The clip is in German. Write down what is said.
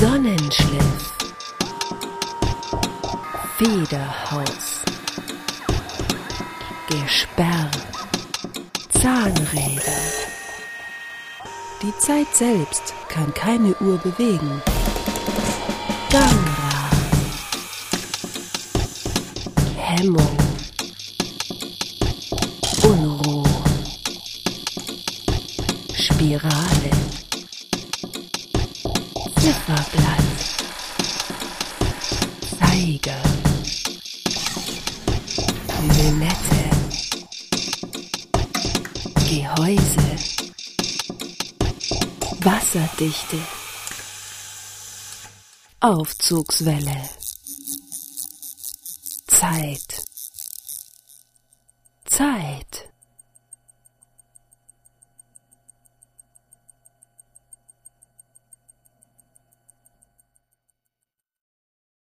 Sonnenschliff. Federhaus. Gesperr. Zahnräder. Die Zeit selbst kann keine Uhr bewegen. Gangrad. Hemmung. Unruhe. Spirale. Zifferblatt. Zeiger. Lünette. Gehäuse. Wasserdichte. Aufzugswelle. Zeit. Zeit.